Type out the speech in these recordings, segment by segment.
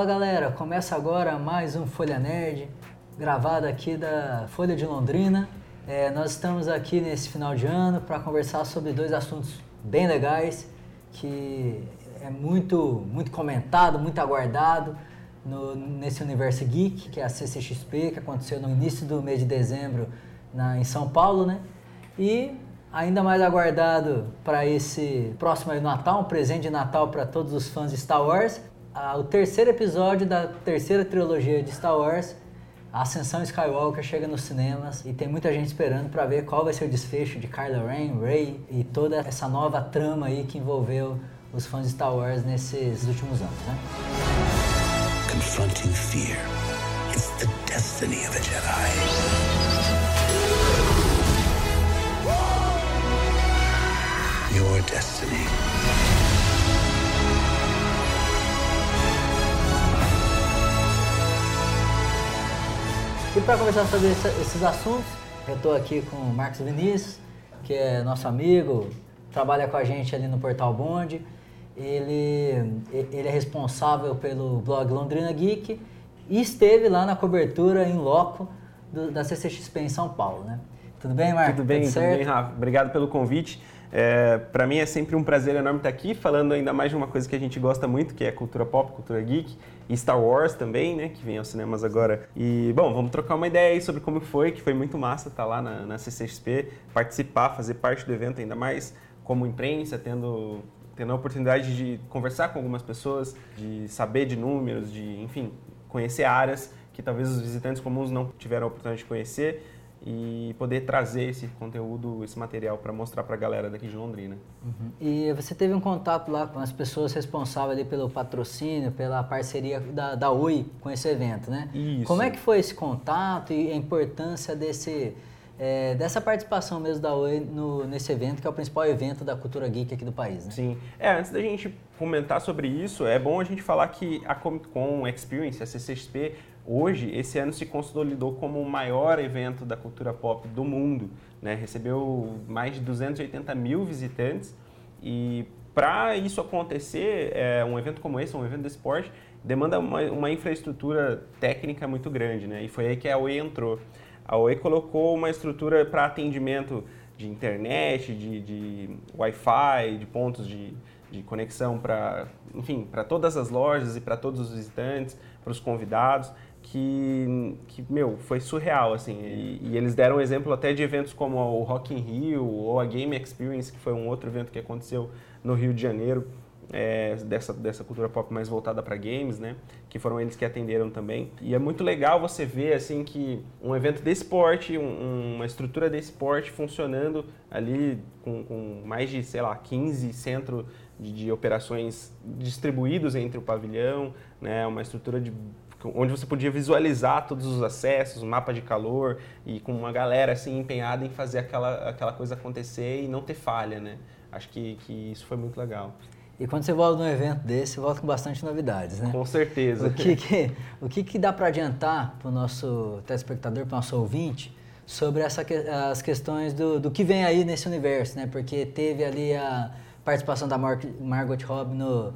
Fala galera, começa agora mais um Folha Nerd, gravado aqui da Folha de Londrina. É, nós estamos aqui nesse final de ano para conversar sobre dois assuntos bem legais que é muito, muito comentado, muito aguardado no, nesse universo geek, que é a CCXP, que aconteceu no início do mês de dezembro na, em São Paulo, né? E ainda mais aguardado para esse próximo Natal, um presente de Natal para todos os fãs de Star Wars, ah, o terceiro episódio da terceira trilogia de Star Wars, a Ascensão Skywalker chega nos cinemas e tem muita gente esperando para ver qual vai ser o desfecho de Kylo Ren, Rey e toda essa nova trama aí que envolveu os fãs de Star Wars nesses últimos anos, né? Confronting fear is the destiny of a Jedi. Your destiny. E para conversar sobre esses assuntos, eu estou aqui com o Marcos Vinícius, que é nosso amigo, trabalha com a gente ali no Portal Bond. Ele, ele é responsável pelo blog Londrina Geek e esteve lá na cobertura em loco do, da CCXP em São Paulo, né? Tudo bem, Marcos? Tudo bem, tudo, tudo bem, Rafa. Obrigado pelo convite. É, para mim é sempre um prazer enorme estar aqui falando ainda mais de uma coisa que a gente gosta muito, que é cultura pop, cultura geek e Star Wars também, né, que vem aos cinemas agora. E, bom, vamos trocar uma ideia aí sobre como foi, que foi muito massa estar lá na, na CCXP, participar, fazer parte do evento, ainda mais como imprensa, tendo tendo a oportunidade de conversar com algumas pessoas, de saber de números, de, enfim, conhecer áreas que talvez os visitantes comuns não tiveram a oportunidade de conhecer e poder trazer esse conteúdo, esse material para mostrar para a galera daqui de Londrina. Uhum. E você teve um contato lá com as pessoas responsáveis pelo patrocínio, pela parceria da, da UI com esse evento, né? Isso. Como é que foi esse contato e a importância desse, é, dessa participação mesmo da UI no, nesse evento, que é o principal evento da cultura geek aqui do país, né? Sim. É, antes da gente comentar sobre isso, é bom a gente falar que a Comic Con Experience, a CCXP, hoje, esse ano se consolidou como o maior evento da cultura pop do mundo. Né? Recebeu mais de 280 mil visitantes e para isso acontecer, é, um evento como esse, um evento de esporte, demanda uma, uma, infraestrutura técnica muito grande, né? E foi aí que a OE entrou. A OE colocou uma estrutura para atendimento de internet, de, de Wi-Fi, de pontos de, de conexão para, enfim, para todas as lojas e para todos os visitantes, para os convidados que, que meu, foi surreal, assim. E, e, eles deram exemplo até de eventos como o Rock in Rio ou a Game Experience, que foi um outro evento que aconteceu no Rio de Janeiro, é, dessa, dessa cultura pop mais voltada para games, né? Que foram eles que atenderam também. E é muito legal você ver, assim, que um evento desse porte, um, uma estrutura desse porte funcionando ali com, com mais de, sei lá, 15 centros de, de operações distribuídos entre o pavilhão, né? Uma estrutura de onde você podia visualizar todos os acessos, mapa de calor e com uma galera assim empenhada em fazer aquela, aquela coisa acontecer e não ter falha, né? Acho que, que isso foi muito legal. E quando você volta num evento desse, você volta com bastante novidades, né? Com certeza. O que, que o que, que dá para adiantar para o nosso telespectador, para o nosso ouvinte, sobre essa, as questões do, do que vem aí nesse universo, né? Porque teve ali a participação da Mar Margot Robbie no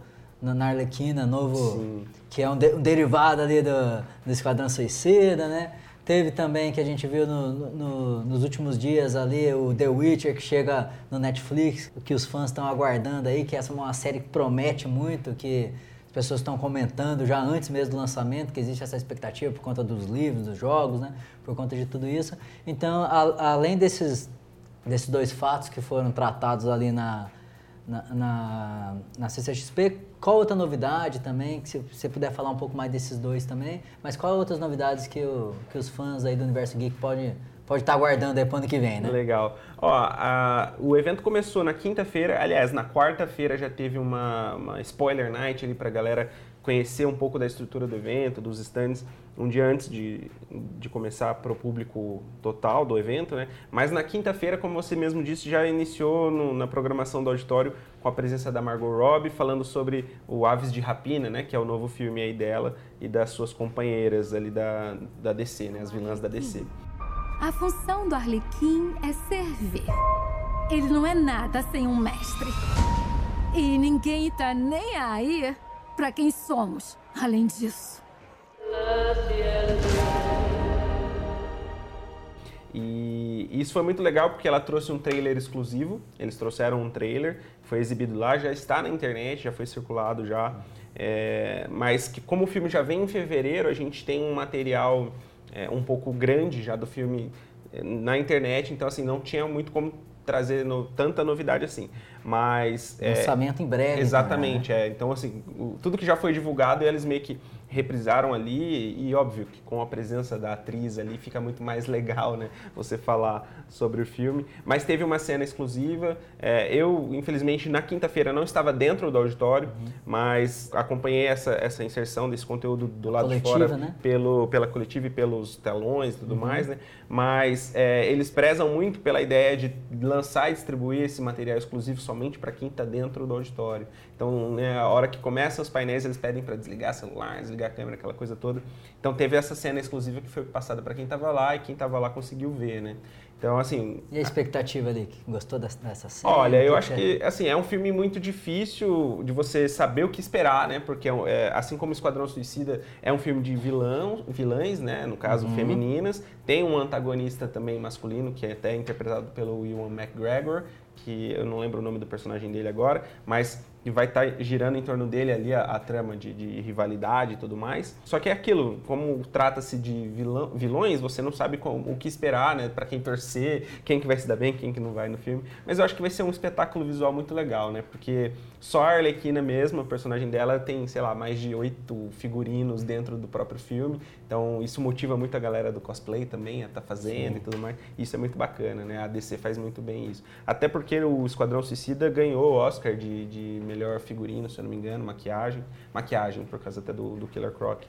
na Arlequina, novo, Sim. que é um, de, um, derivado ali do, do Esquadrão Suicida, né? Teve também que a gente viu no, no, nos últimos dias ali o The Witcher que chega no Netflix, que os fãs estão aguardando aí, que essa é uma série que promete muito, que as pessoas estão comentando já antes mesmo do lançamento, que existe essa expectativa por conta dos livros, dos jogos, né? Por conta de tudo isso. Então, a, além desses, desses dois fatos que foram tratados ali na, na, na, na CCXP. Qual outra novidade também, que se você puder falar um pouco mais desses dois também, mas qual outras novidades que, o, que os fãs aí do Universo Geek podem pode estar tá aguardando aí para o ano que vem, né? Legal. Ó, a, o evento começou na quinta-feira, aliás, na quarta-feira já teve uma, uma spoiler night ali para a galera conhecer um pouco da estrutura do evento, dos stands, um dia antes de, de começar para o público total do evento, né? Mas na quinta-feira, como você mesmo disse, já iniciou no, na programação do auditório com a presença da Margot Robbie, falando sobre o Aves de Rapina, né? Que é o novo filme aí dela e das suas companheiras ali da, da DC, né? As vilãs da DC. A função do Arlequim é servir. Ele não é nada sem um mestre. E ninguém tá nem aí para quem somos. além disso. E isso foi muito legal porque ela trouxe um trailer exclusivo. Eles trouxeram um trailer, foi exibido lá, já está na internet, já foi circulado já. É, mas que como o filme já vem em fevereiro, a gente tem um material é, um pouco grande já do filme é, na internet, então assim não tinha muito como trazer no, tanta novidade assim. Mas lançamento é, em breve. Exatamente, então, né? é. Então assim, o, tudo que já foi divulgado eles meio que reprisaram ali e óbvio que com a presença da atriz ali fica muito mais legal, né? Você falar sobre o filme. Mas teve uma cena exclusiva. É, eu, infelizmente, na quinta-feira não estava dentro do auditório, uhum. mas acompanhei essa, essa inserção desse conteúdo do lado coletiva, de fora né? pelo, pela coletiva e pelos telões e tudo uhum. mais, né? Mas é, eles prezam muito pela ideia de lançar e distribuir esse material exclusivo somente para quem está dentro do auditório. Então, né, a hora que começam os painéis, eles pedem para desligar celular, desligar a câmera, aquela coisa toda. Então, teve essa cena exclusiva que foi passada para quem estava lá e quem estava lá conseguiu ver, né? Então, assim... E a expectativa ali? Gostou dessa cena? Olha, eu acho que, assim, é um filme muito difícil de você saber o que esperar, né? Porque, é, assim como Esquadrão Suicida é um filme de vilão, vilãs, né? No caso, uhum. femininas. Tem um antagonista também masculino, que é até interpretado pelo Ewan McGregor, que eu não lembro o nome do personagem dele agora, mas e vai estar tá girando em torno dele ali a, a trama de, de, rivalidade e tudo mais. Só que é aquilo, como trata-se de vilão, vilões, você não sabe como, o que esperar, né? Para quem torcer, quem que vai se dar bem, quem que não vai no filme. Mas eu acho que vai ser um espetáculo visual muito legal, né? Porque só a Arlequina mesmo, a personagem dela, tem, sei lá, mais de oito figurinos dentro do próprio filme. Então isso motiva muito a galera do cosplay também a estar tá fazendo Sim. e tudo mais. Isso é muito bacana, né? A DC faz muito bem isso. Até porque o Esquadrão Suicida ganhou o Oscar de, de melhor figurino, se eu não me engano, maquiagem. Maquiagem, por causa até do, do Killer Croc.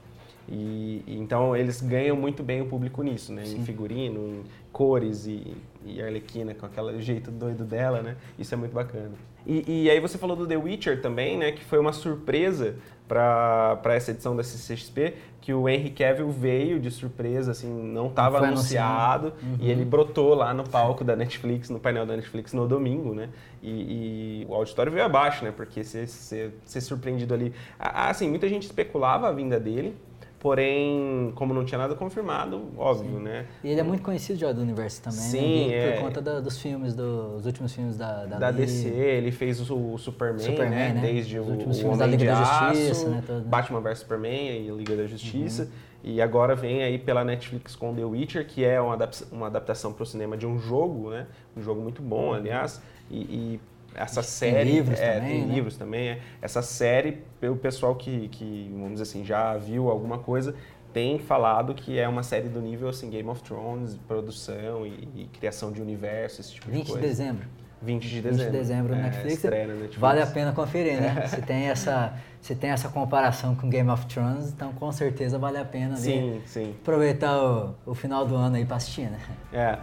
E, então eles ganham muito bem o público nisso, né? Sim. Em figurino, em cores e, e Arlequina com aquele jeito doido dela, né? Isso é muito bacana. E, e, aí você falou do The Witcher também, né? Que foi uma surpresa para essa edição da CCXP, que o Henry Cavill veio de surpresa, assim, não estava anunciado, uhum. e ele brotou lá no palco da Netflix, no painel da Netflix no domingo, né? E, e o auditório veio abaixo, né? Porque ser, ser, ser surpreendido ali... Assim, muita gente especulava a vinda dele, Porém, como não tinha nada confirmado, óbvio, Sim. né? E ele é muito conhecido já do universo também, né? Sim, né? é... Por conta da, dos filmes, dos últimos filmes da, da, da DC. Ele fez o, o Superman, Superman né? né? Desde os o, últimos o filmes da Liga da Justiça, né? Todo. Batman vs Superman e Liga da Justiça. Uhum. E agora vem aí pela Netflix com The Witcher, que é uma, uma adaptação para o cinema de um jogo, né? Um jogo muito bom, aliás. e, e essa série. Tem livros é, também. Tem né? livros também. É. Essa série, pelo pessoal que, que, vamos dizer assim, já viu alguma coisa, tem falado que é uma série do nível assim, Game of Thrones, produção e, e criação de universo, esse tipo de coisa. 20 de dezembro. 20 de dezembro. 20 de dezembro é, Netflix. Netflix. Vale a pena conferir, né? se, tem essa, se tem essa comparação com Game of Thrones, então com certeza vale a pena ali, sim, sim. aproveitar o, o final do ano aí pra assistir, né? É.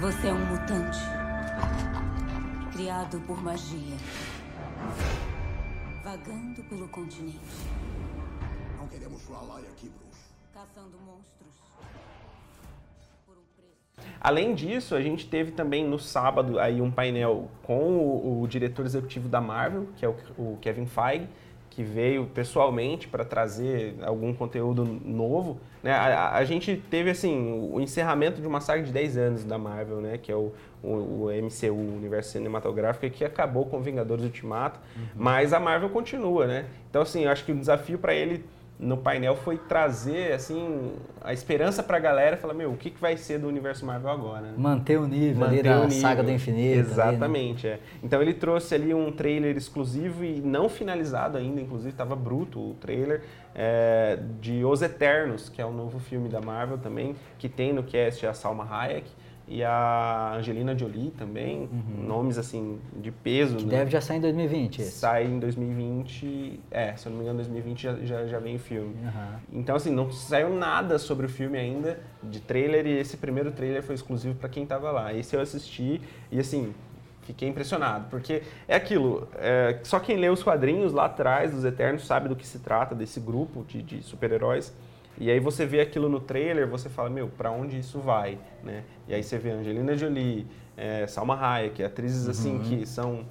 Você é um mutante. Criado por magia. Vagando pelo continente. Não queremos sua laia aqui, Bruce caçando monstros por um preço. Além disso, a gente teve também no sábado aí um painel com o, o diretor executivo da Marvel, que é o, o Kevin Feige, que veio pessoalmente para trazer algum conteúdo novo. Né? A, a, gente teve assim o encerramento de uma saga de 10 anos da Marvel, né? que é o, o, o MCU, o Universo Cinematográfico, que acabou com Vingadores Ultimato, uhum. mas a Marvel continua. Né? Então, assim, eu acho que o desafio para ele no painel foi trazer assim a esperança para a galera, falar meu, o que, que vai ser do universo Marvel agora? Né? Manter o nível Manter ali da nível. saga do infinito. Exatamente, ali, né? é. Então ele trouxe ali um trailer exclusivo e não finalizado ainda, inclusive estava bruto o trailer é, de Os Eternos, que é o novo filme da Marvel também, que tem no cast a Salma Hayek e a Angelina Jolie também, uhum. nomes assim de peso. Que né? deve já sair em 2020. Esse. Sai em 2020, é, se eu não me engano, em 2020 já, já, já vem o filme. Uhum. Então, assim, não saiu nada sobre o filme ainda de trailer e esse primeiro trailer foi exclusivo para quem estava lá. Esse eu assisti e, assim, fiquei impressionado, porque é aquilo, é, só quem lê os quadrinhos lá atrás dos Eternos sabe do que se trata desse grupo de, de super-heróis. E aí você vê aquilo no trailer, você fala, meu, para onde isso vai, né? E aí você vê Angelina Jolie, é, Salma Hayek, atrizes assim uhum. que são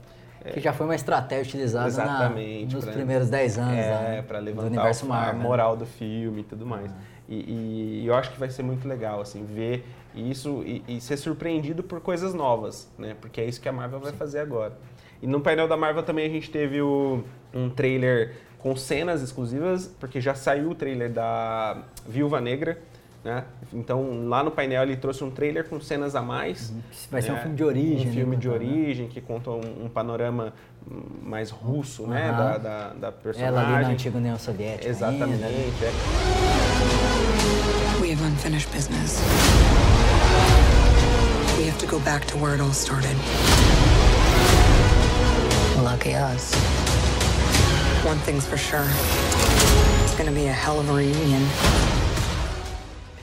Que já foi uma estratégia utilizada na- nos pra- primeiros 10 anos É, da- para do levantar universo o- Marvel. a né? moral do filme e tudo mais. E, e eu acho que vai ser muito legal, assim, ver isso e, e ser surpreendido por coisas novas, né? Porque é isso que a Marvel vai fazer agora. E no painel da Marvel também a gente teve o- um trailer com cenas exclusivas, porque já saiu o trailer da Viúva Negra, né? Então lá no painel ele trouxe um trailer com cenas a mais. Vai ser um né? filme de origem, Um filme né, de contando, né? origem que conta um, um panorama mais russo, né? Aham. Da, da, da personagem. Ela ali na antiga União Soviética Exatamente. ainda. né? é. We have unfinished business. We have to go back to where it all started. Lucky us. One thing's for sure. It's gonna be a hell of a reunion.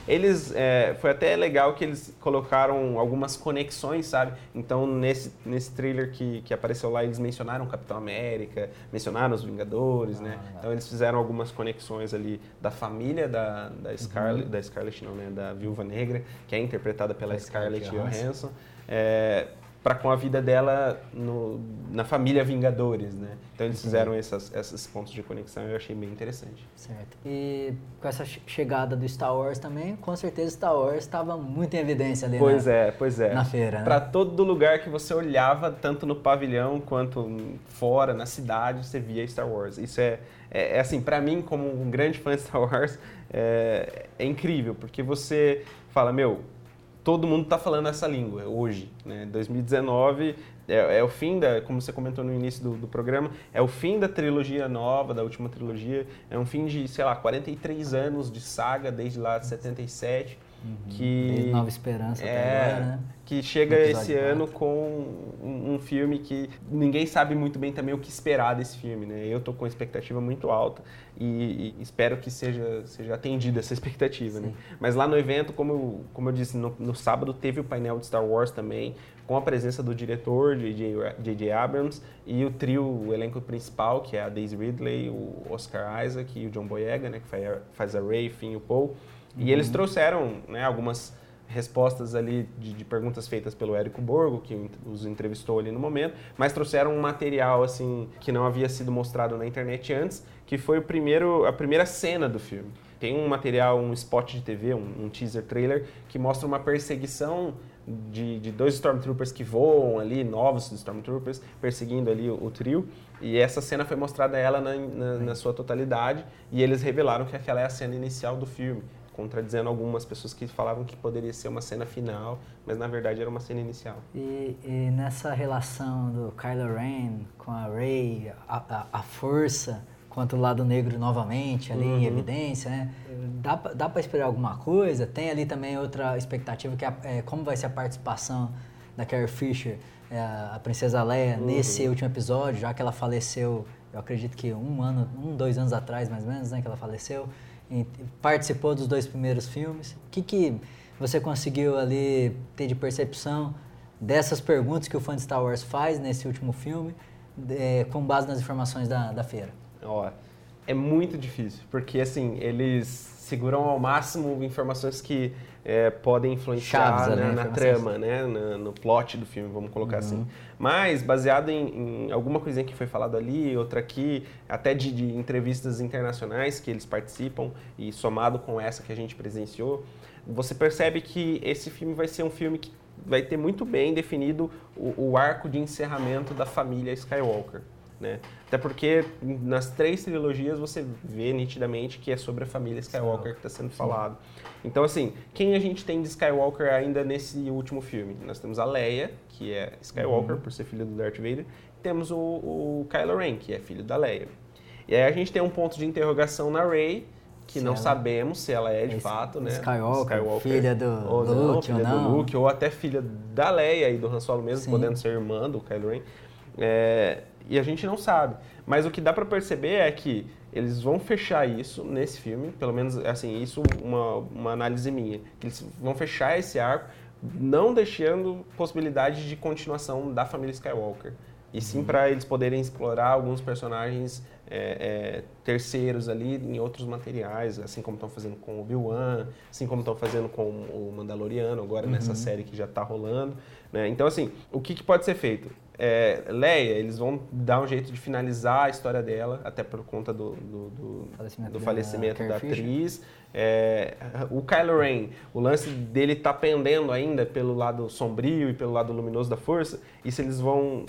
Eles, é, foi até legal que eles colocaram algumas conexões, sabe? Então, nesse, nesse trailer que, que apareceu lá, eles mencionaram o Capitão América, mencionaram os Vingadores, né? Então, eles fizeram algumas conexões ali da família da, da Scarlet, da Scarlett não, né? Da Viúva Negra, que é interpretada pela Scarlett Scarlett Johansson. É, para com a vida dela no- na família Vingadores, né? Então eles fizeram essas, esses pontos de conexão e eu achei bem interessante. Certo. E com essa che- chegada do Star Wars também, com certeza Star Wars estava muito em evidência ali Pois na, é, pois é. na feira, né? Pra todo lugar que você olhava, tanto no pavilhão quanto fora, na cidade, você via Star Wars. Isso é, é, é assim, pra mim, como um grande fã de Star Wars, é, é incrível, porque você fala, meu, todo mundo tá falando essa língua hoje, né? 2019 é, é o fim da, como você comentou no início do, do programa, é o fim da trilogia nova, da última trilogia, é um fim de, sei lá, 43 anos de saga, desde lá de 77, que... Uhum. Desde Nova Esperança até É, agora, né? que chega esse ano quatro. com um, um filme que ninguém sabe muito bem também o que esperar desse filme, né? Eu tô com expectativa muito alta e, e espero que seja, seja atendida essa expectativa, né? Mas lá no evento, como eu, como eu disse, no, no sábado teve o painel de Star Wars também, com a presença do diretor, J.J. Abrams, e o trio, o elenco principal, que é a Daisy Ridley, o Oscar Isaac e o John Boyega, né? Que faz a, Rey, Finn e o Poe. E eles trouxeram né, algumas respostas ali de, de perguntas feitas pelo Érico Borgo, que os entrevistou ali no momento, mas trouxeram um material assim que não havia sido mostrado na internet antes, que foi o primeiro, a primeira cena do filme. Tem um material, um spot de TV, um, um teaser trailer, que mostra uma perseguição de, de dois Stormtroopers que voam ali, novos Stormtroopers, perseguindo ali o, o trio. E essa cena foi mostrada a ela na, na, na sua totalidade, e eles revelaram que aquela é a cena inicial do filme contradizendo algumas pessoas que falavam que poderia ser uma cena final, mas na verdade era uma cena inicial. E, e nessa relação do Kylo Ren com a Rey, a, a, a força contra o lado negro novamente ali Uhum. em evidência, né? Dá, dá para esperar alguma coisa? Tem ali também outra expectativa que é, é como vai ser a participação da Carrie Fisher, é, a princesa Leia, Uhum. nesse último episódio, já que ela faleceu, eu acredito que um ano, um, dois anos atrás mais ou menos, né, que ela faleceu. Participou dos dois primeiros filmes. O que, que você conseguiu ali ter de percepção dessas perguntas que o fã de Star Wars faz nesse último filme, é, com base nas informações da, da feira? Ó, é muito difícil, porque assim, eles seguram ao máximo informações que é, podem influenciar Chaves ali, né, na informações. trama, né, na- no plot do filme, vamos colocar assim. Mas, baseado em, em alguma coisinha que foi falado ali, outra aqui, até de, de entrevistas internacionais que eles participam, e somado com essa que a gente presenciou, você percebe que esse filme vai ser um filme que vai ter muito bem definido o, o arco de encerramento da família Skywalker. Né? Até porque nas três trilogias você vê nitidamente que é sobre a família Skywalker que está sendo falado. Então, assim, quem a gente tem de Skywalker ainda nesse último filme? Nós temos a Leia, que é Skywalker, por ser filha do Darth Vader, temos o, o Kylo Ren, que é filho da Leia. E aí a gente tem um ponto de interrogação na Rey, que Se não ela- sabemos se ela é de é fato, né? Skywalker, filha do ou não, Luke ou filha não. do Luke, ou até filha da Leia e do Han Solo mesmo, Sim. podendo ser irmã do Kylo Ren. É, e a gente não sabe. Mas o que dá pra perceber é que eles vão fechar isso nesse filme, pelo menos assim, isso uma, uma análise minha, que eles vão fechar esse arco, não deixando possibilidade de continuação da família Skywalker. E sim para eles poderem explorar alguns personagens é, é, terceiros ali em outros materiais, assim como estão fazendo com o Obi-Wan, assim como estão fazendo com o Mandaloriano agora nessa série que já está rolando. né? Então, assim, o que, que pode ser feito? É, Leia, eles vão dar um jeito de finalizar a história dela, até por conta do, do, do- Falecimento do da falecimento da Fisher. atriz. É, o Kylo Ren, o lance dele tá pendendo ainda pelo lado sombrio e pelo lado luminoso da força. Isso eles vão,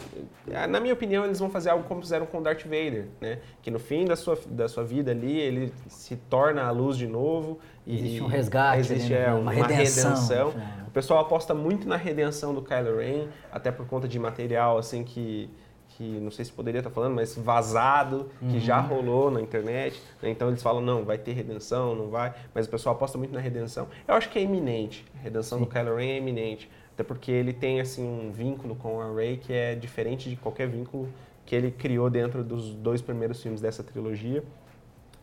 é, na minha opinião, eles vão fazer algo como fizeram com Darth Vader, né? Que no fim da sua, da sua vida ali, ele se torna a luz de novo. e- Existe um resgate existe né? é, Uma uma, redenção, redenção. final. O pessoal aposta muito na redenção do Kylo Ren, até por conta de material assim que, que não sei se poderia estar falando, mas vazado, que já Uhum. rolou na internet. né? Então eles falam, não, vai ter redenção, não vai. Mas o pessoal aposta muito na redenção. Eu acho que é iminente. A redenção do Kylo Ren é iminente. Até porque ele tem assim um vínculo com a Rey que é diferente de qualquer vínculo que ele criou dentro dos dois primeiros filmes dessa trilogia.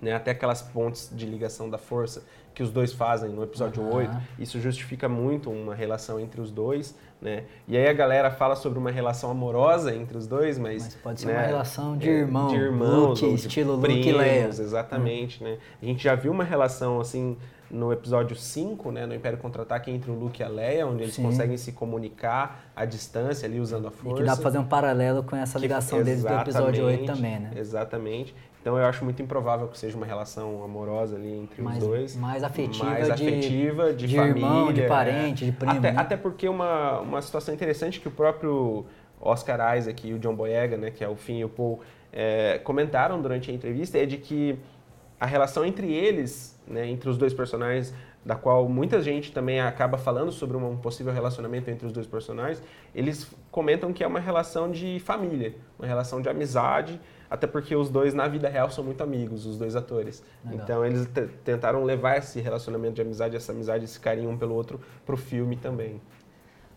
Né, até aquelas pontes de ligação da força que os dois fazem no episódio Aham. 8, isso justifica muito uma relação entre os dois, né? E aí a galera fala sobre uma relação amorosa entre os dois, mas... Mas pode ser né, uma relação de é, irmão, de irmãos, Luke, ou de estilo Luke primos, Leia. Exatamente, né? A gente já viu uma relação, assim, no episódio 5, né, no Império Contra-Ataque, entre o Luke e a Leia, onde eles Sim. conseguem se comunicar à distância ali, usando a E força. que dá pra fazer um paralelo com essa Que- ligação deles do episódio 8 exatamente, também, né? Exatamente. Então eu acho muito improvável que seja uma relação amorosa ali entre Mais- os dois. mais afetiva mais de- afetiva, de, de família. irmão, de é. parente, de primo, Até, né? até porque uma, uma situação interessante que o próprio Oscar Isaac e o John Boyega, né, que é o Finn e o Paul, é, comentaram durante a entrevista é de que a relação entre eles, né, entre os dois personagens, da qual muita gente também acaba falando sobre um possível relacionamento entre os dois personagens, eles comentam que é uma relação de família, uma relação de amizade, até porque os dois na vida real são muito amigos, os dois atores. Legal. Então eles te- tentaram levar esse relacionamento de amizade, essa amizade, esse carinho um pelo outro pro filme também.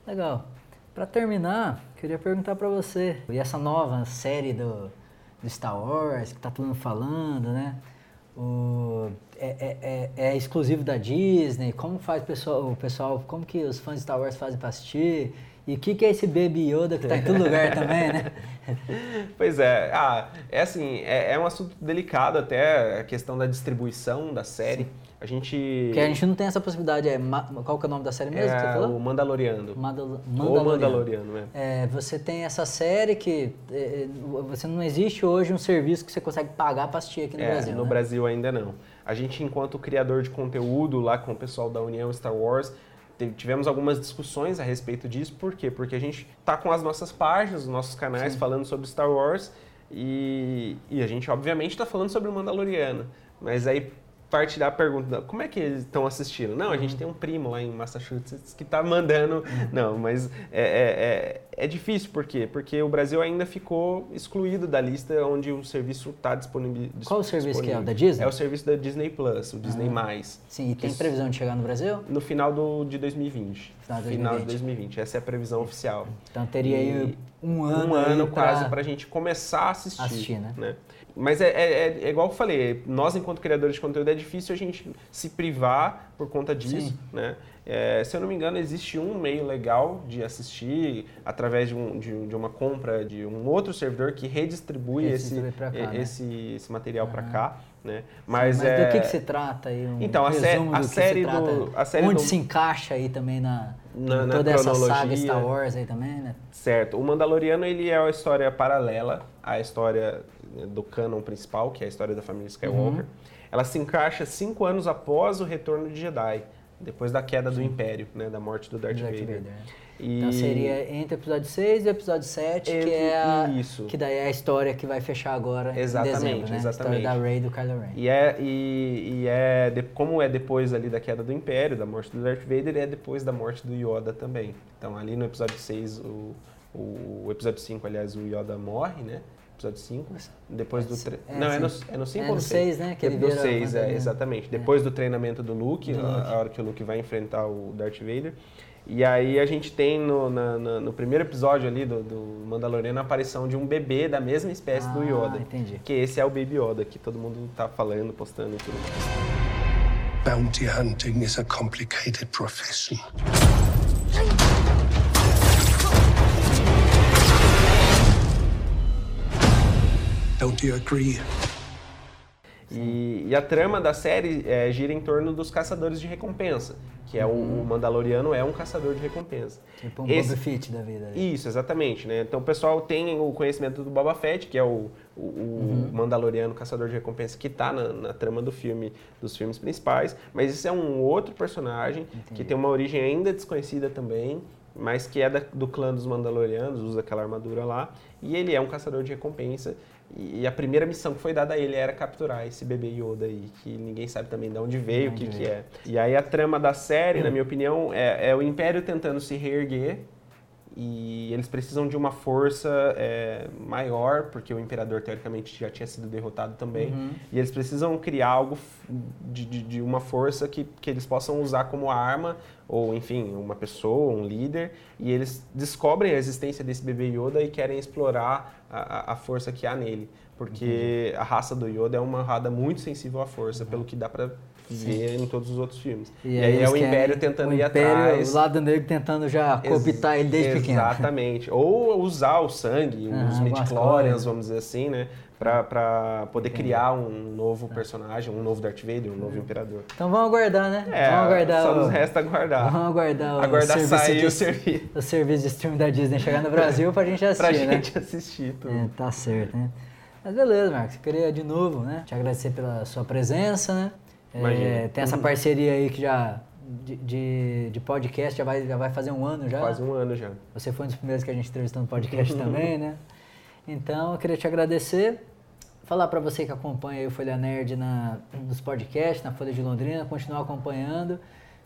Legal. Pra terminar, queria perguntar pra você, e essa nova série do, do Star Wars, que tá todo mundo falando, né? É, é, é, é exclusivo da Disney, como faz o pessoal, o pessoal, como que os fãs de Star Wars fazem pra assistir? E o que, que é esse Baby Yoda que tá em todo lugar também, né? Pois é, ah, é assim, é, é um assunto delicado até a questão da distribuição da série. A gente. Porque a gente não tem essa possibilidade. É, qual que é o nome da série mesmo que você é falou? o Mandaloriano. Mandal Ou Mandaloriano, né? É, você tem essa série que é, você não existe hoje um serviço que você consegue pagar para assistir aqui no É, Brasil. no né? Brasil ainda não. A gente, enquanto criador de conteúdo lá com o pessoal da União Star Wars, tivemos algumas discussões a respeito disso. Por quê? Porque a gente tá com as nossas páginas, os nossos canais falando sobre Star Wars e, e a gente, obviamente, está falando sobre o Mandaloriano. Mas aí parte da pergunta, como é que eles estão assistindo? Não, a gente Uhum. tem um primo lá em Massachusetts que tá mandando. Não, mas é, é, é, é difícil, por quê? Porque o Brasil ainda ficou excluído da lista onde o serviço está disponível. Qual o serviço que é? O disponível. da Disney? É o serviço da Disney Plus, o Disney+. Mais. Sim, e tem previsão de chegar no Brasil? No final do, de 2020. Final de Final de 2020. 2020. Essa é a previsão oficial. Então teria aí E um ano. um ano aí quase pra- para a gente começar a assistir. Assistir, né? Mas é, é- é- é igual eu falei, nós enquanto criadores de conteúdo é difícil a gente se privar por conta disso, Sim. né? É, se eu não me engano, existe um meio legal de assistir através de, um- de- de uma compra de um outro servidor que redistribui esse, pra cá, e- né? esse, esse material para cá, né? Mas, Mas, é, do que, que se trata aí? Um Então, a sé- a do que série se trata, do- a série onde do- se encaixa aí também na, Na- na toda essa saga. Star Wars aí também, né? Certo. O Mandaloriano ele é uma história paralela à história do canon principal, que é a história da família Skywalker. Uhum. Ela se encaixa cinco anos após o retorno de Jedi, depois da queda do Império, né, da morte do Darth, Darth Vader. Vader, né? E- Então seria entre o episódio 6 e o episódio 7, que Entre- é a, isso. que daí é a história que vai fechar agora Exatamente, em dezembro, né? A exatamente. história da Rey e do Kylo Ren. E é, e, e é de- como é depois ali da queda do Império, da morte do Darth Vader, é depois da morte do Yoda também. Então ali no episódio 6, o, o, o episódio 5, aliás, o Yoda morre, né? Episódio 5. Depois do. tre- é, Não, é no, sim. é no 5 É ou no no 6? seis, né, que ele no vira 6, é, Mandaloriano. exatamente. Depois do treinamento do Luke, Do a- Luke. A, hora que o Luke vai enfrentar o Darth Vader. E aí a gente tem no, na- na- no primeiro episódio ali do, do Mandaloriano a aparição de um bebê da mesma espécie do Ah, Yoda. entendi. Que esse é o Baby Yoda, que todo mundo tá falando, postando e tudo. Bounty hunting is a complicated profession. Don't you agree? E, e a trama da série é, gira em torno dos caçadores de recompensa, que é o, o Mandaloriano é um caçador de recompensa. Tipo um Esse- Boba Fett da vida. ali. Isso, exatamente, né? Então o pessoal tem o conhecimento do Boba Fett, que é o, o- o Mandaloriano caçador de recompensa que tá na, na trama do filme, dos filmes principais, mas esse é um outro personagem que tem uma origem ainda desconhecida também, mas que é da- do clã dos Mandalorianos, usa aquela armadura lá, e ele é um caçador de recompensa. E, e a primeira missão que foi dada a ele era capturar esse bebê Yoda aí, que ninguém sabe também de onde veio, o que, que é. E aí a trama da série, na minha opinião, é, é o Império tentando se reerguer e eles precisam de uma força é, maior, porque o imperador teoricamente já tinha sido derrotado também. E eles precisam criar algo de, de- de uma força que, que eles possam usar como arma, ou enfim, uma pessoa, um líder. E eles descobrem a existência desse bebê Yoda e querem explorar a, a- força que há nele. Porque a raça do Yoda é uma raça muito sensível à força, pelo que dá pra ver em todos os outros filmes. E, aí é eles o querem- Império tentando o ir Império, atrás. O lado negro tentando já cooptar ele desde pequeno. Exatamente. Ou usar o sangue, Aham, os midichlorians, vamos dizer assim, né? Pra poder criar um novo personagem, um novo Darth Vader, um novo Imperador. Então vamos aguardar, né? É, vamos aguardar. só o- nos resta aguardar. Vamos aguardar o Aguardar serviço sair de, o serviço. o serviço de streaming da Disney chegar no Brasil pra gente assistir, Pra né? gente assistir tudo. É, tá certo, né? Mas beleza, Marcos. Eu queria de novo, né? Te agradecer pela sua presença, né? É, tem essa parceria aí que já de, de, de podcast já vai, já vai fazer um ano já. Quase um ano já. Você foi um dos primeiros que a gente entrevistou no podcast também, né? Então, eu queria te agradecer. Falar para você que acompanha o Folha Nerd na, nos podcasts, na Folha de Londrina, continuar acompanhando,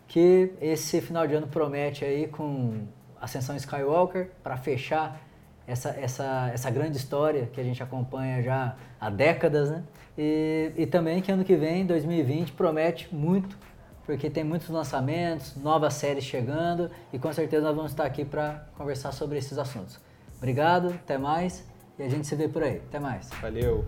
que esse final de ano promete aí com Ascensão Skywalker para fechar essa, essa, essa grande história que a gente acompanha já há décadas, né? E, e também que ano que vem, 2020, promete muito porque tem muitos lançamentos, novas séries chegando e com certeza nós vamos estar aqui para conversar sobre esses assuntos. Obrigado, até mais e a gente se vê por aí. Até mais. Valeu.